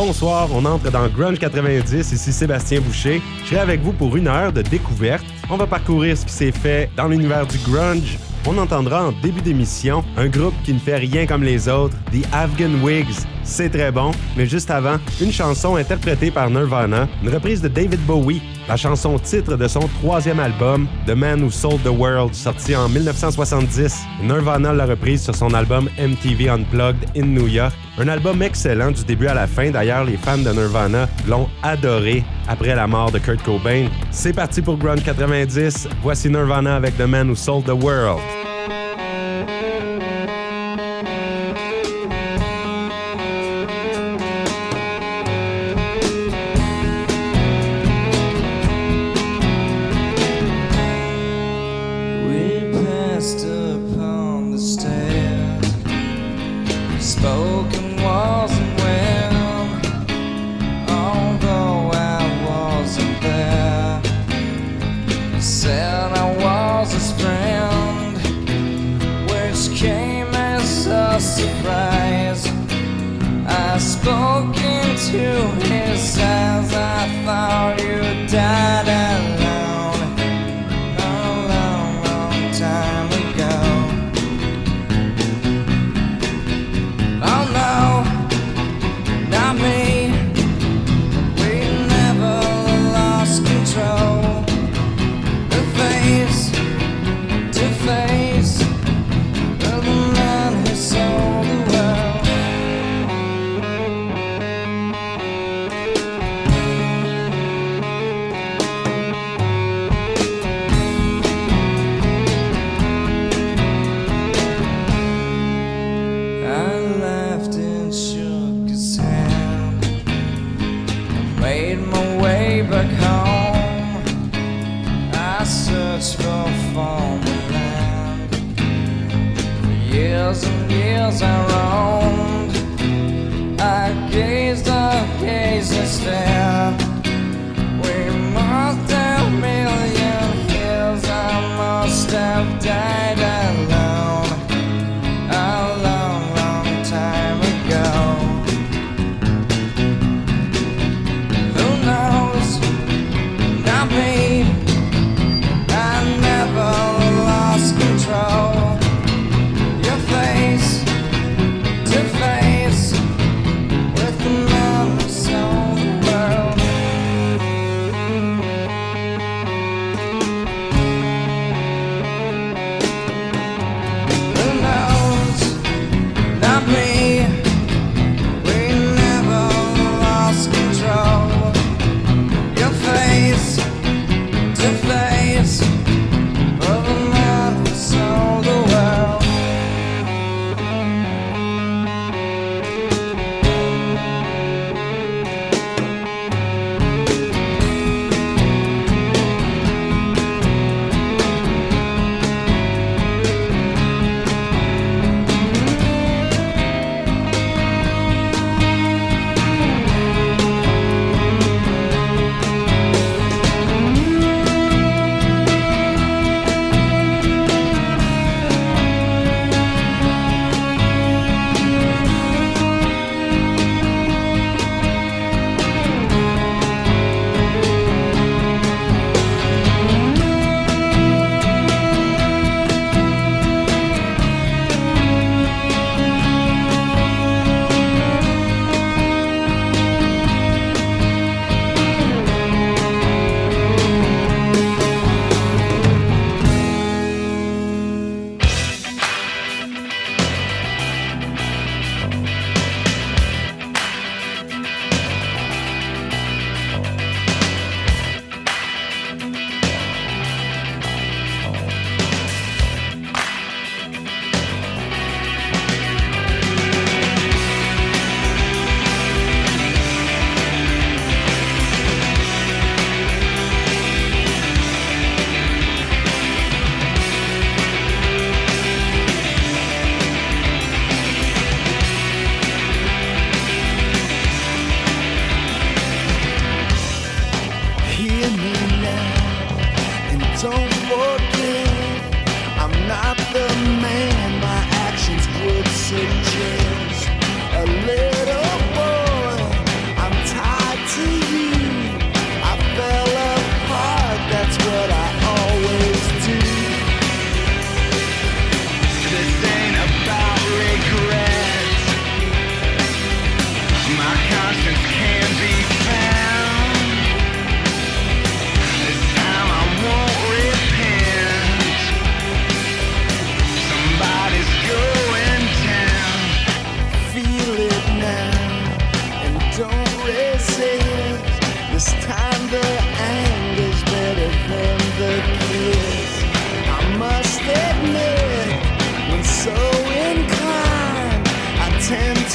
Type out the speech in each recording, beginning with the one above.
Bonsoir, on entre dans Grunge 90, ici Sébastien Boucher. Je serai avec vous pour une heure de découverte. On va parcourir ce qui s'est fait dans l'univers du grunge, on entendra en début d'émission un groupe qui ne fait rien comme les autres, The Afghan Wigs. C'est très bon, mais juste avant, une chanson interprétée par Nirvana, une reprise de David Bowie, la chanson titre de son troisième album, The Man Who Sold the World, sorti en 1970. Nirvana l'a reprise sur son album MTV Unplugged in New York. Un album excellent du début à la fin, d'ailleurs les fans de Nirvana l'ont adoré après la mort de Kurt Cobain. C'est parti pour Grunge 90, voici Nirvana avec The Man Who Sold the World.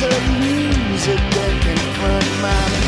some music that can turn my.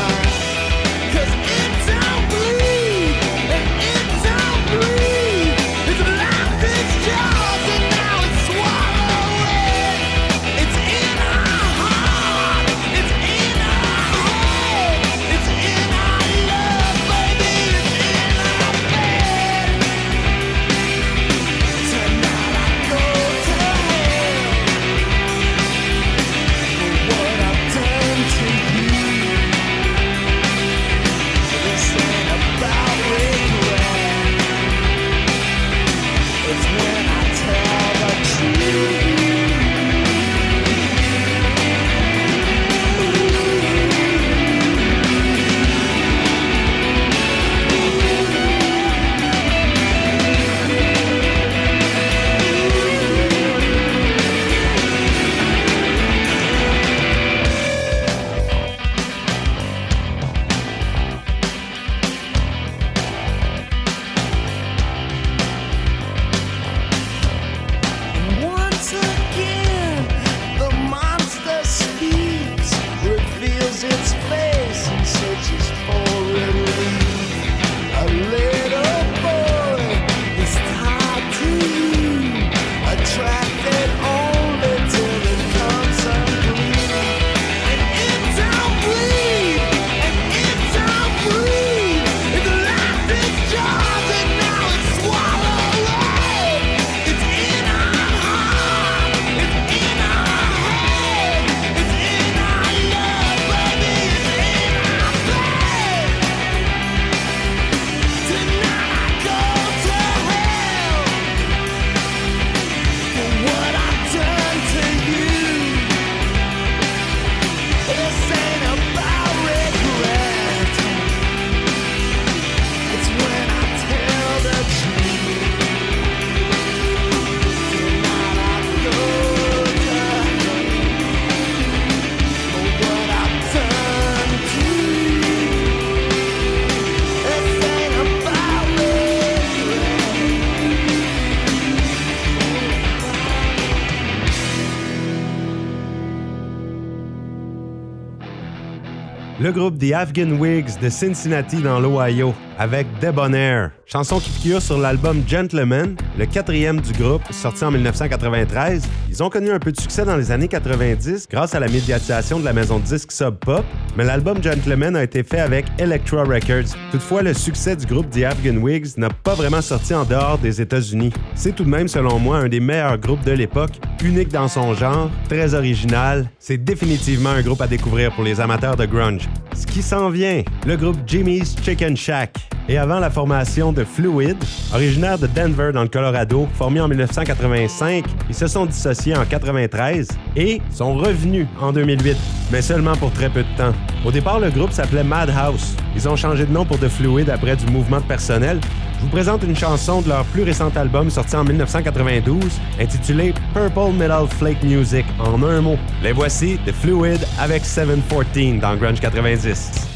Groupe The Afghan Wigs de Cincinnati dans l'Ohio avec Debonair, chanson qui figure sur l'album Gentleman, le quatrième du groupe, sorti en 1993. Ils ont connu un peu de succès dans les années 90 grâce à la médiatisation de la maison de disques Sub Pop, mais l'album Gentleman a été fait avec Electra Records. Toutefois, le succès du groupe The Afghan Wigs n'a pas vraiment sorti en dehors des États-Unis. C'est tout de même, selon moi, un des meilleurs groupes de l'époque, unique dans son genre, très original. C'est définitivement un groupe à découvrir pour les amateurs de grunge. Ce qui s'en vient, le groupe Jimmy's Chicken Shack. Et avant la formation de Fluid, originaire de Denver dans le Colorado, formé en 1985, ils se sont dissociés en 93 et sont revenus en 2008, mais seulement pour très peu de temps. Au départ, le groupe s'appelait Madhouse. Ils ont changé de nom pour The Fluid après du mouvement de personnel. Je vous présente une chanson de leur plus récent album sorti en 1992 intitulé Purple Metal Flake Music en un mot. Les voici, The Fluid avec 714 dans Grunge 90.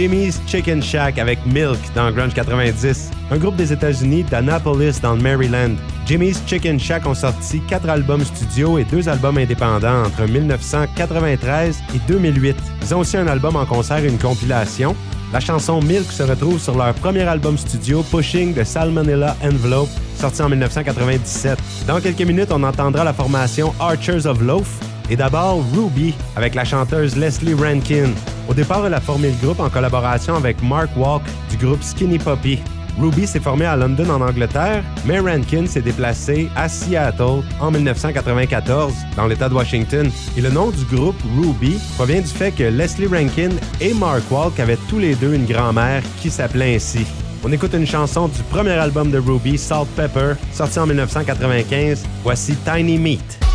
Jimmy's Chicken Shack avec Milk dans Grunge 90, un groupe des États-Unis d'Annapolis dans le Maryland. Jimmy's Chicken Shack ont sorti quatre albums studio et deux albums indépendants entre 1993 et 2008. Ils ont aussi un album en concert et une compilation. La chanson Milk se retrouve sur leur premier album studio Pushing the Salmonella Envelope, sorti en 1997. Dans quelques minutes, on entendra la formation Archers of Loaf et d'abord Ruby avec la chanteuse Leslie Rankin. Au départ, elle a formé le groupe en collaboration avec Mark Walk du groupe Skinny Puppy. Ruby s'est formé à London en Angleterre, mais Rankin s'est déplacé à Seattle en 1994 dans l'État de Washington. Et le nom du groupe Ruby provient du fait que Leslie Rankin et Mark Walk avaient tous les deux une grand-mère qui s'appelait ainsi. On écoute une chanson du premier album de Ruby, Salt Pepper, sorti en 1995. Voici Tiny Meat.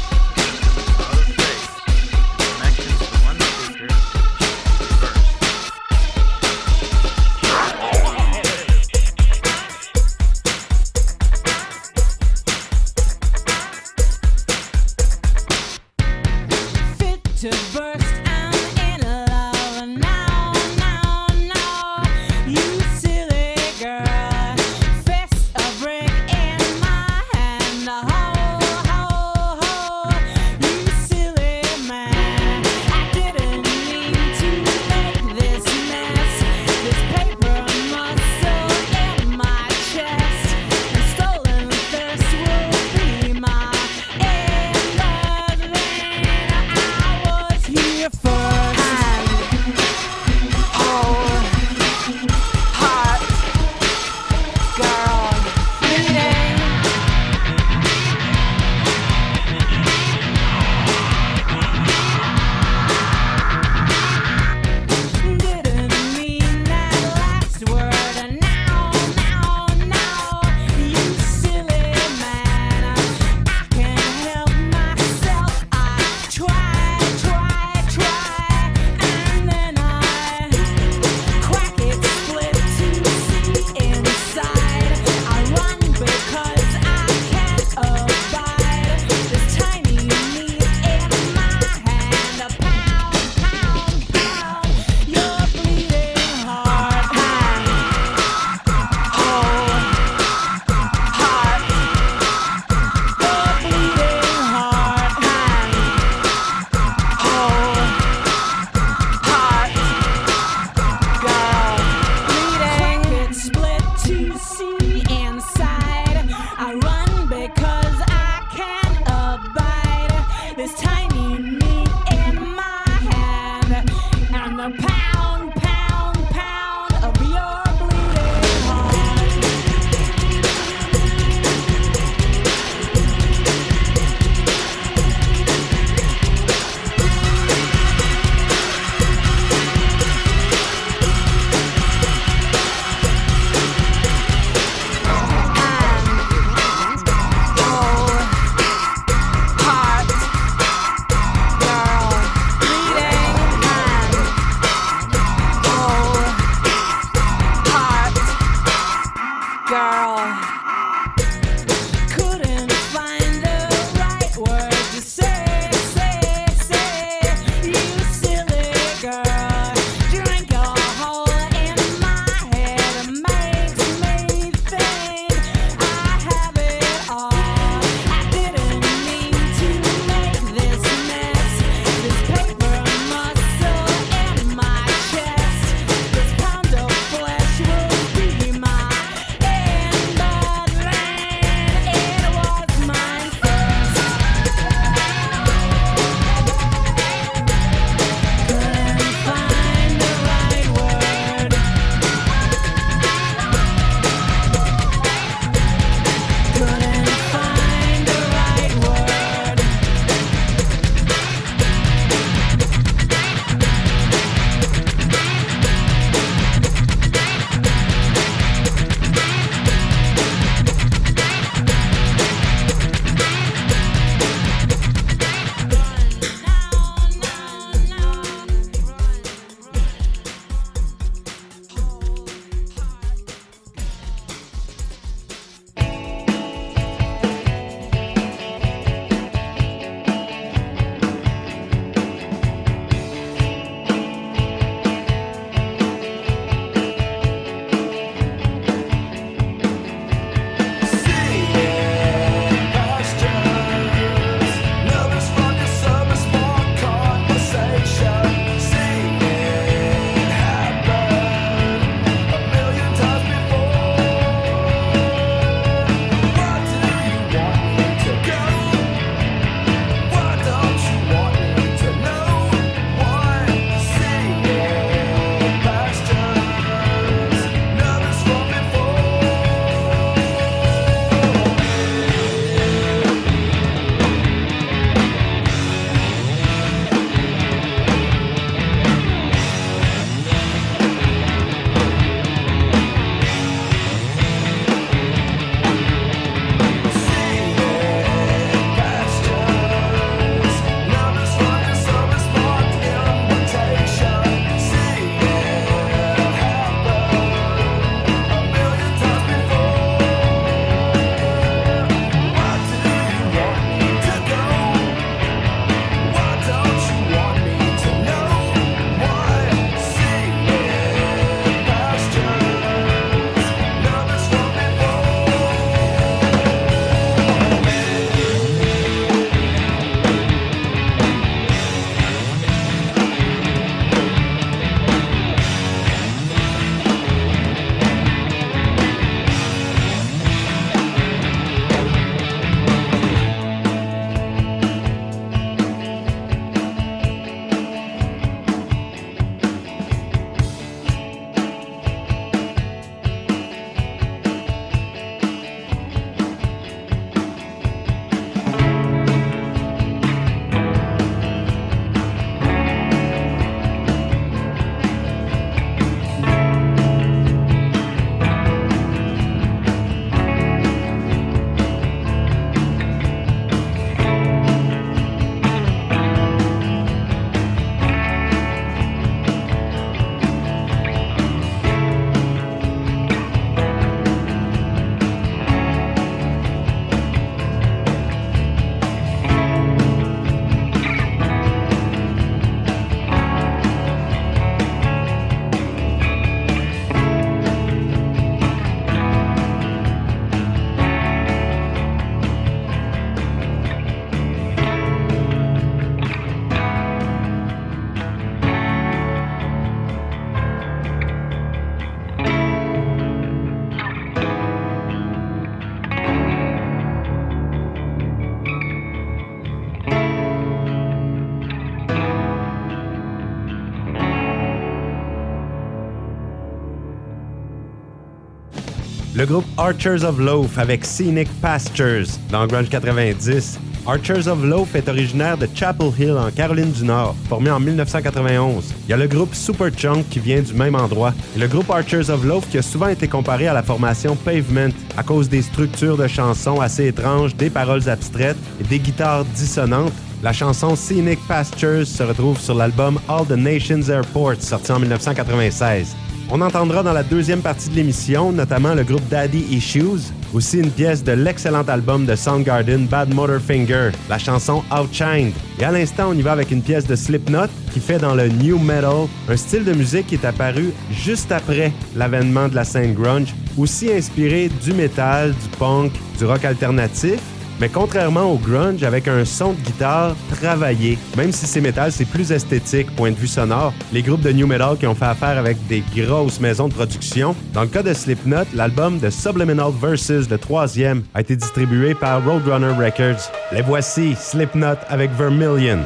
Le groupe Archers of Loaf avec Scenic Pastures dans Grunge 90. Archers of Loaf est originaire de Chapel Hill en Caroline du Nord, formé en 1991. Il y a le groupe Superchunk qui vient du même endroit. Et le groupe Archers of Loaf qui a souvent été comparé à la formation Pavement à cause des structures de chansons assez étranges, des paroles abstraites et des guitares dissonantes. La chanson Scenic Pastures se retrouve sur l'album All the Nations Airports sorti en 1996. On entendra dans la deuxième partie de l'émission notamment le groupe Daddy Issues, aussi une pièce de l'excellent album de Soundgarden Bad Motor Finger, la chanson Outshined. Et à l'instant, on y va avec une pièce de Slipknot qui fait dans le new metal, un style de musique qui est apparu juste après l'avènement de la scène grunge, aussi inspiré du metal, du punk, du rock alternatif, mais contrairement au grunge, avec un son de guitare travaillé, même si c'est métal, c'est plus esthétique, point de vue sonore. Les groupes de new metal qui ont fait affaire avec des grosses maisons de production. Dans le cas de Slipknot, l'album de Subliminal Verses, le troisième, a été distribué par Roadrunner Records. Les voici, Slipknot avec Vermilion.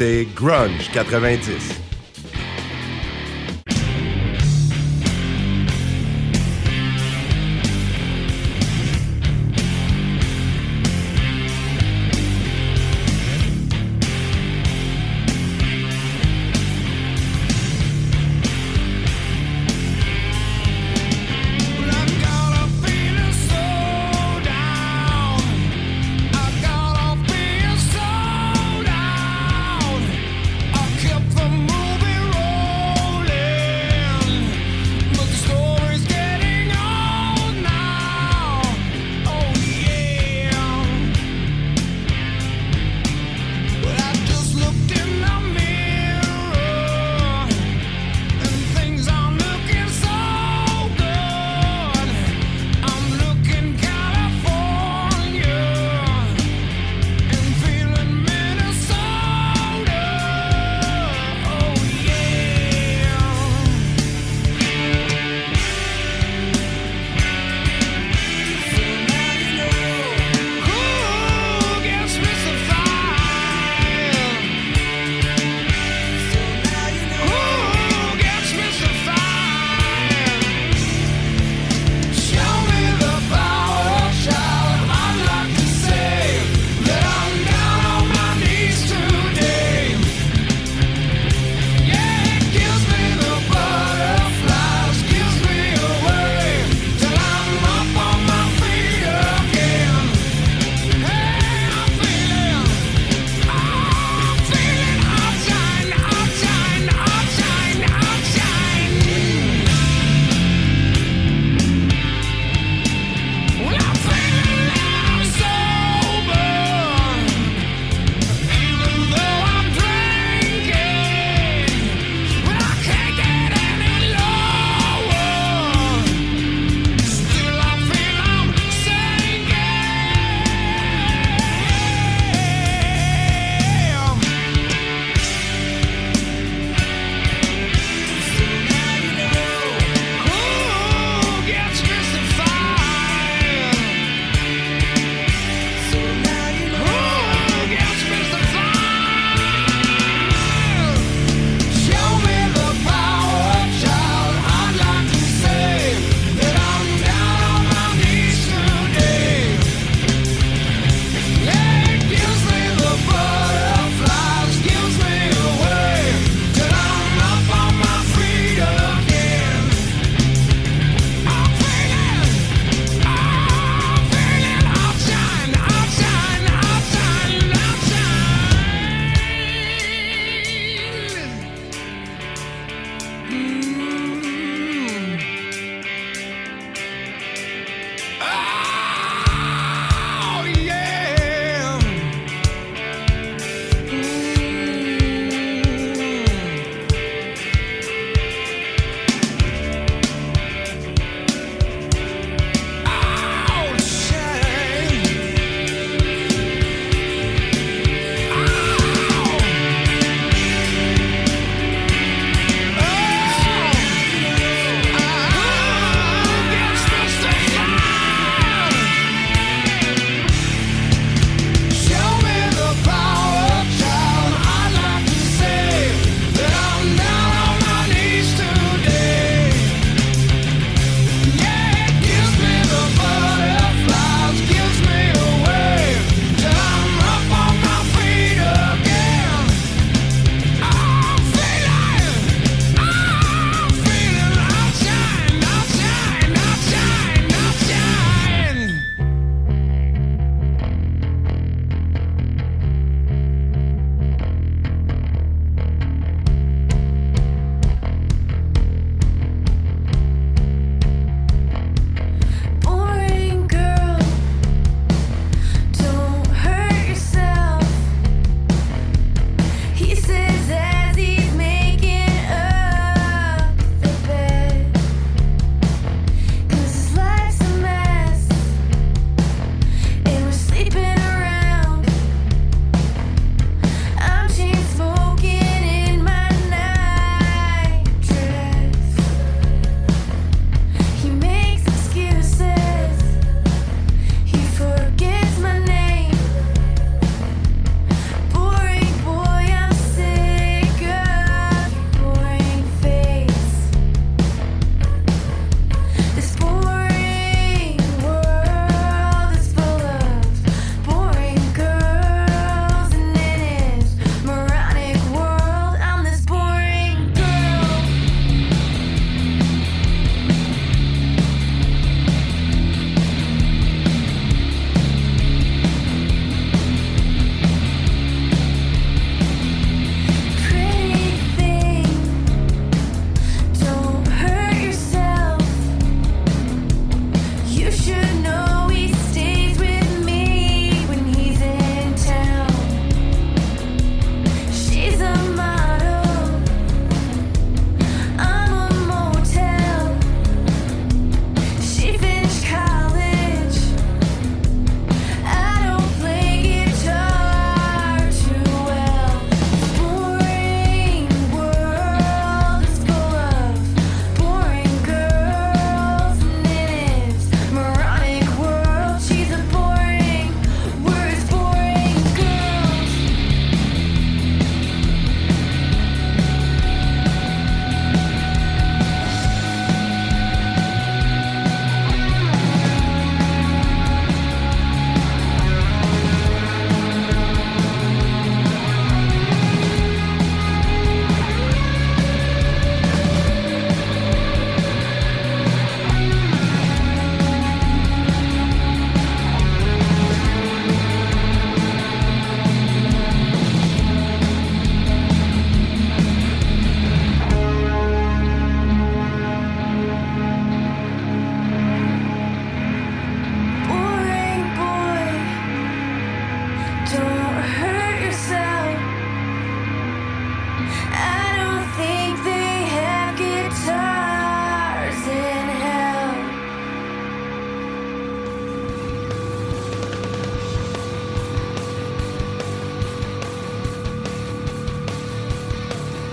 Écoutez Grunge 90.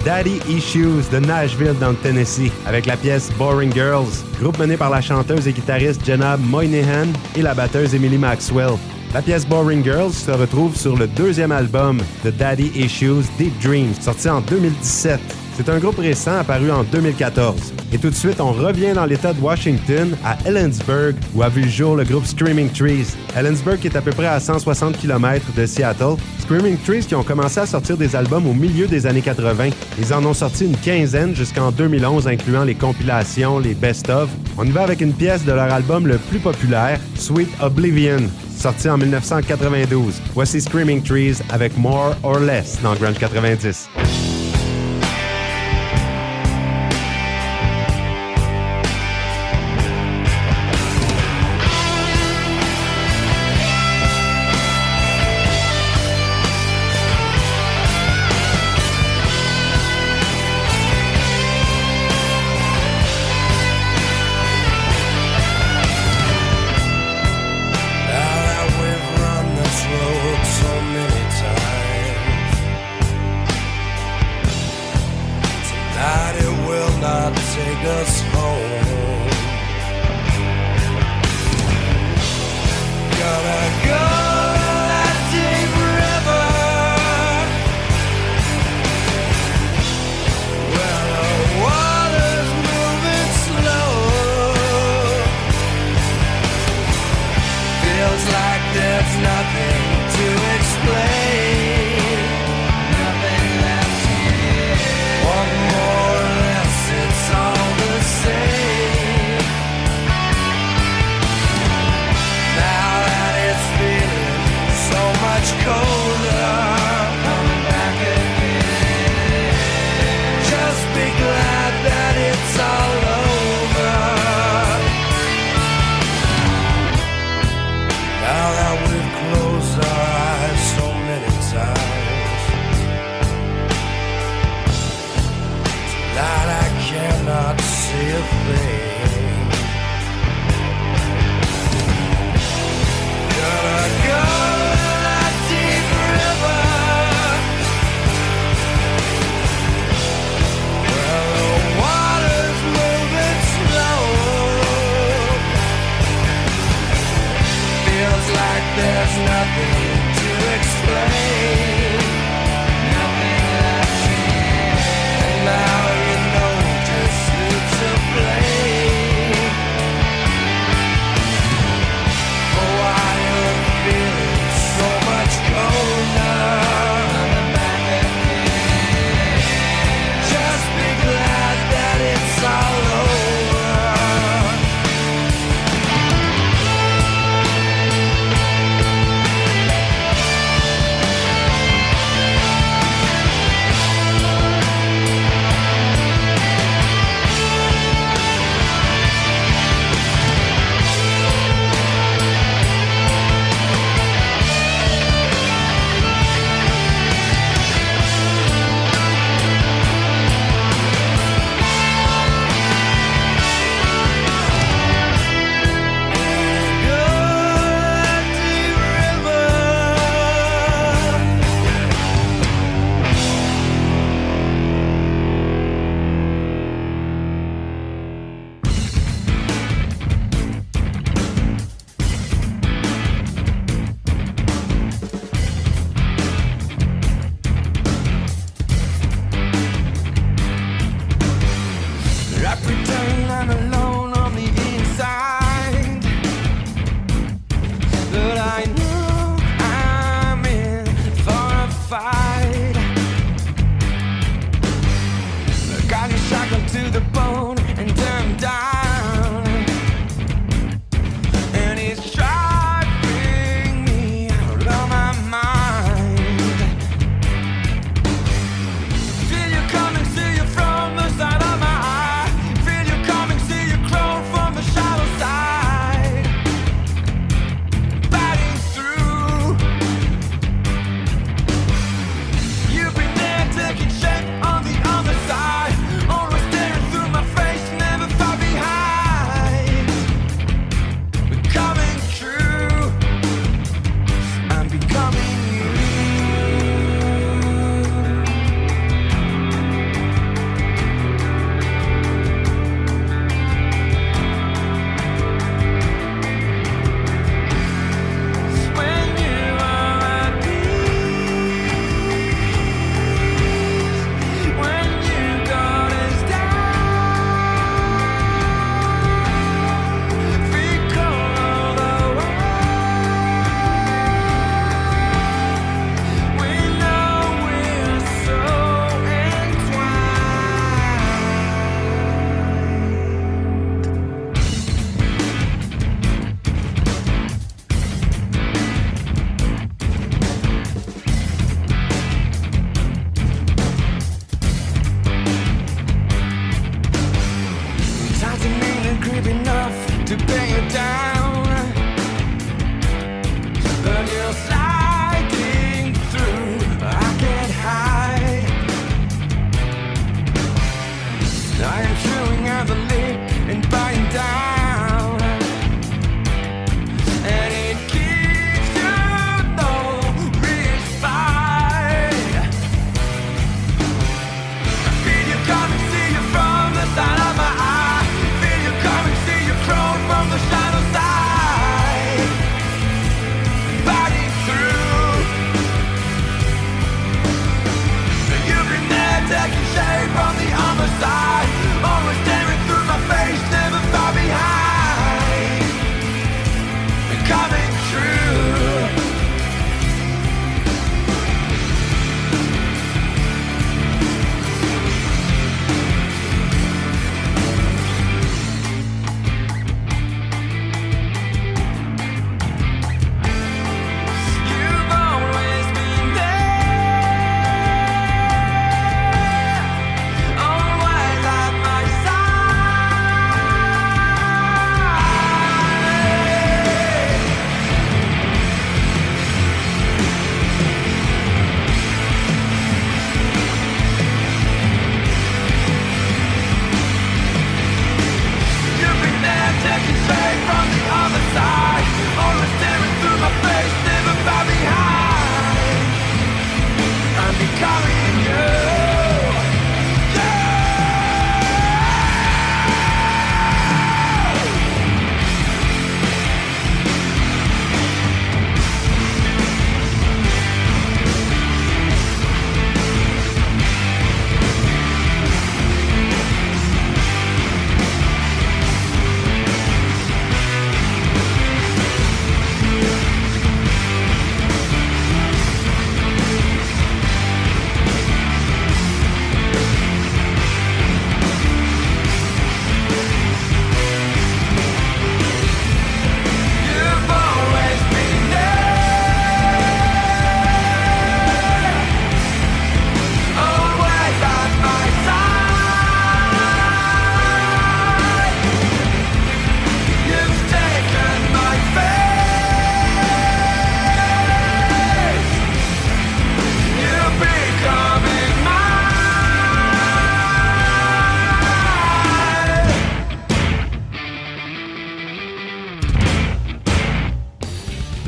Daddy Issues de Nashville dans le Tennessee avec la pièce Boring Girls, groupe mené par la chanteuse et guitariste Jenna Moynihan et la batteuse Emily Maxwell. La pièce Boring Girls se retrouve sur le deuxième album de Daddy Issues, Deep Dreams, sorti en 2017. C'est un groupe récent apparu en 2014. Et tout de suite, on revient dans l'État de Washington, à Ellensburg, où a vu le jour le groupe Screaming Trees. Ellensburg est à peu près à 160 km de Seattle. Screaming Trees qui ont commencé à sortir des albums au milieu des années 80. Ils en ont sorti une quinzaine jusqu'en 2011, incluant les compilations, les best-of. On y va avec une pièce de leur album le plus populaire, Sweet Oblivion, sorti en 1992. Voici Screaming Trees avec More or Less dans Grunge 90.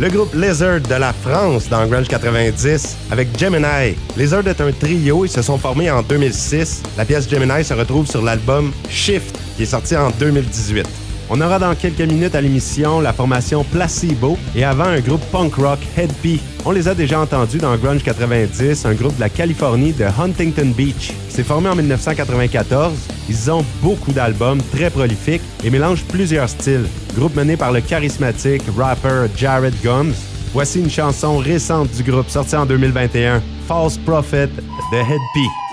le groupe Lizard de la France dans Grunge 90 avec Gemini. Lizard est un trio, ils se sont formés en 2006. La pièce Gemini se retrouve sur l'album Shift qui est sorti en 2018. On aura dans quelques minutes à l'émission la formation Placebo et avant un groupe punk rock Head On les a déjà entendus dans Grunge 90, un groupe de la Californie de Huntington Beach. C'est formé en 1994. Ils ont beaucoup d'albums très prolifiques et mélangent plusieurs styles groupe mené par le charismatique rapper Jared Gums. Voici une chanson récente du groupe sortie en 2021, False Prophet The Head P.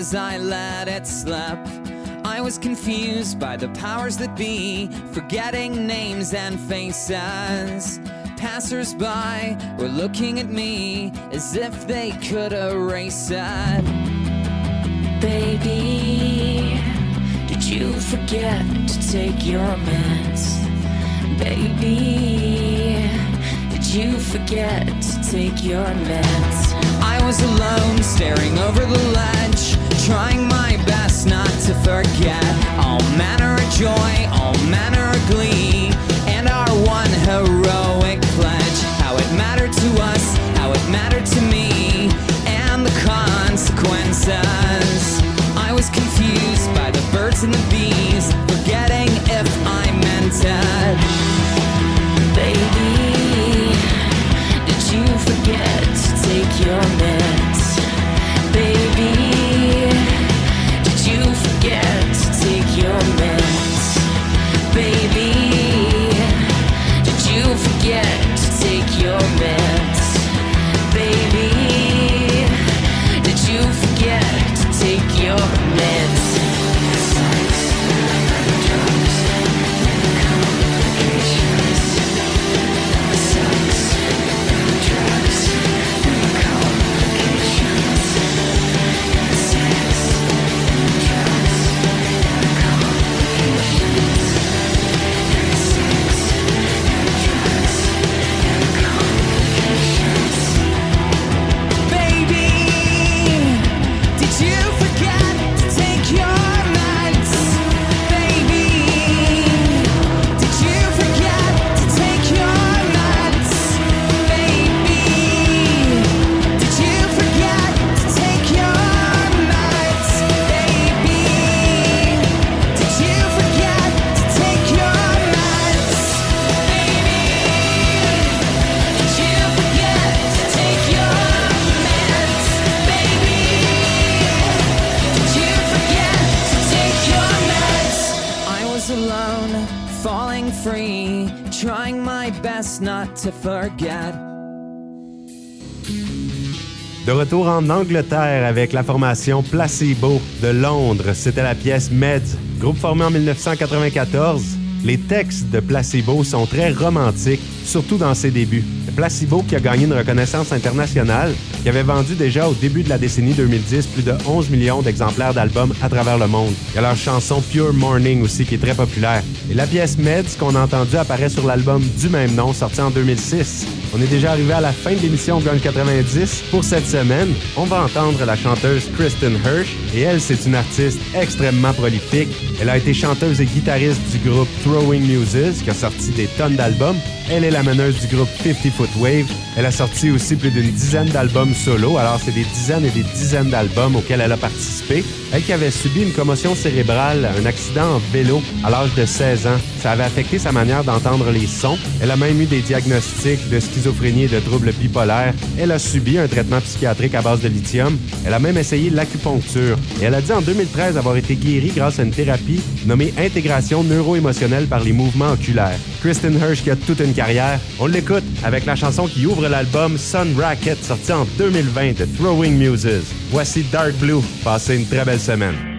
as I let it slip. I was confused by the powers that be, forgetting names and faces. Passers by were looking at me as if they could erase it. Baby, did you forget to take your meds? Baby you forget to take your meds? I was alone, staring over the ledge, trying my best not to forget all manner of joy, all manner of glee, and our one heroic pledge. How it mattered to us, how it mattered to me, and the consequences. I was confused by the birds and the bees, forgetting if I meant it. De retour en Angleterre avec la formation Placebo de Londres, c'était la pièce Meds, groupe formé en 1994. Les textes de Placebo sont très romantiques, surtout dans ses débuts. Placebo qui a gagné une reconnaissance internationale, qui avait vendu déjà au début de la décennie 2010 plus de 11 millions d'exemplaires d'albums à travers le monde. Il y a leur chanson Pure Morning aussi qui est très populaire. Et la pièce Meds qu'on a entendue apparaît sur l'album du même nom sorti en 2006. On est déjà arrivé à la fin de l'émission Gun 90. Pour cette semaine, on va entendre la chanteuse Kristen Hirsch et elle, c'est une artiste extrêmement prolifique. Elle a été chanteuse et guitariste du groupe Throwing Muses qui a sorti des tonnes d'albums. Elle est la meneuse du groupe 50 Foot Wave. Elle a sorti aussi plus d'une dizaine d'albums solo, alors c'est des dizaines et des dizaines d'albums auxquels elle a participé. Elle qui avait subi une commotion cérébrale, un accident en vélo à l'âge de 16 ans. Ça avait affecté sa manière d'entendre les sons. Elle a même eu des diagnostics de schizophrénie et de troubles bipolaires. Elle a subi un traitement psychiatrique à base de lithium. Elle a même essayé l'acupuncture. Et elle a dit en 2013 avoir été guérie grâce à une thérapie nommée intégration neuro-émotionnelle par les mouvements oculaires. Kristen Hirsch qui a toute une carrière. On l'écoute avec la chanson qui ouvre l'album Sun Racket sorti en 2020 de Throwing Muses. Voici Dark Blue. Passez une très belle semaine.